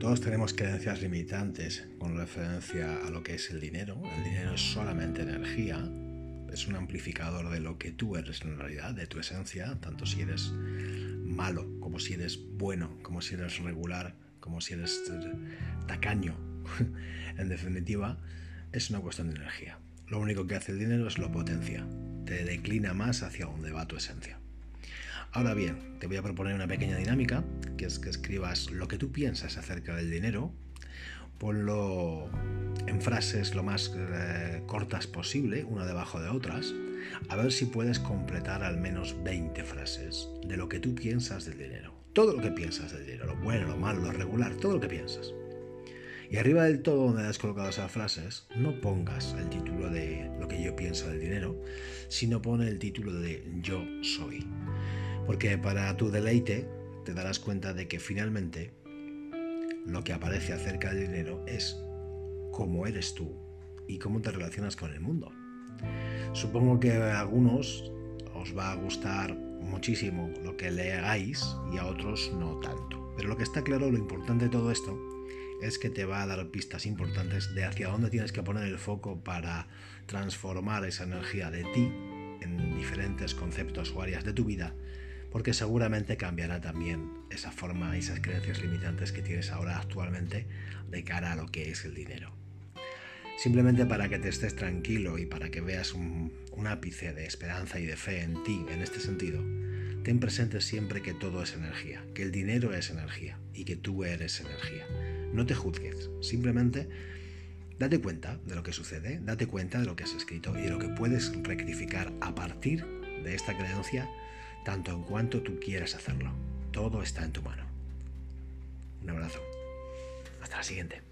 todos tenemos creencias limitantes con referencia a lo que es el dinero. El dinero es solamente energía, es un amplificador de lo que tú eres en realidad, de tu esencia, tanto si eres malo como si eres bueno, como si eres regular, como si eres tacaño. en definitiva, es una cuestión de energía. Lo único que hace el dinero es lo potencia, te declina más hacia donde va tu esencia. Ahora bien, te voy a proponer una pequeña dinámica, que es que escribas lo que tú piensas acerca del dinero, ponlo en frases lo más eh, cortas posible, una debajo de otras, a ver si puedes completar al menos 20 frases de lo que tú piensas del dinero. Todo lo que piensas del dinero, lo bueno, lo malo, lo regular, todo lo que piensas. Y arriba del todo donde has colocado esas frases, no pongas el título de lo que yo pienso del dinero, sino pone el título de yo soy. Porque para tu deleite te darás cuenta de que finalmente lo que aparece acerca del dinero es cómo eres tú y cómo te relacionas con el mundo. Supongo que a algunos os va a gustar muchísimo lo que leáis y a otros no tanto. Pero lo que está claro, lo importante de todo esto, es que te va a dar pistas importantes de hacia dónde tienes que poner el foco para transformar esa energía de ti en diferentes conceptos o áreas de tu vida porque seguramente cambiará también esa forma y esas creencias limitantes que tienes ahora actualmente de cara a lo que es el dinero. Simplemente para que te estés tranquilo y para que veas un, ápice de esperanza y de fe en ti en este sentido, ten presente siempre que todo es energía, que el dinero es energía y que tú eres energía. No te juzgues, simplemente date cuenta de lo que sucede, date cuenta de lo que has escrito y de lo que puedes rectificar a partir de esta creencia tanto en cuanto tú quieras hacerlo. Todo está en tu mano. Un abrazo. Hasta la siguiente.